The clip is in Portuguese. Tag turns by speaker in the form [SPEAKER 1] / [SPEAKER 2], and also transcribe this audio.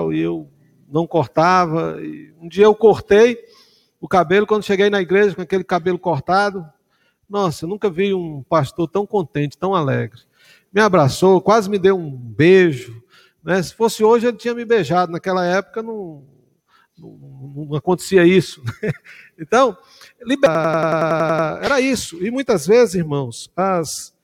[SPEAKER 1] tal, e eu não cortava. Um dia eu cortei o cabelo, quando cheguei na igreja com aquele cabelo cortado, nossa, nunca vi um pastor tão contente, tão alegre. Me abraçou, quase me deu um beijo. Né? Se fosse hoje, ele tinha me beijado. Naquela época não, não, não acontecia isso. Né? Então, era isso. E muitas vezes, irmãos, as,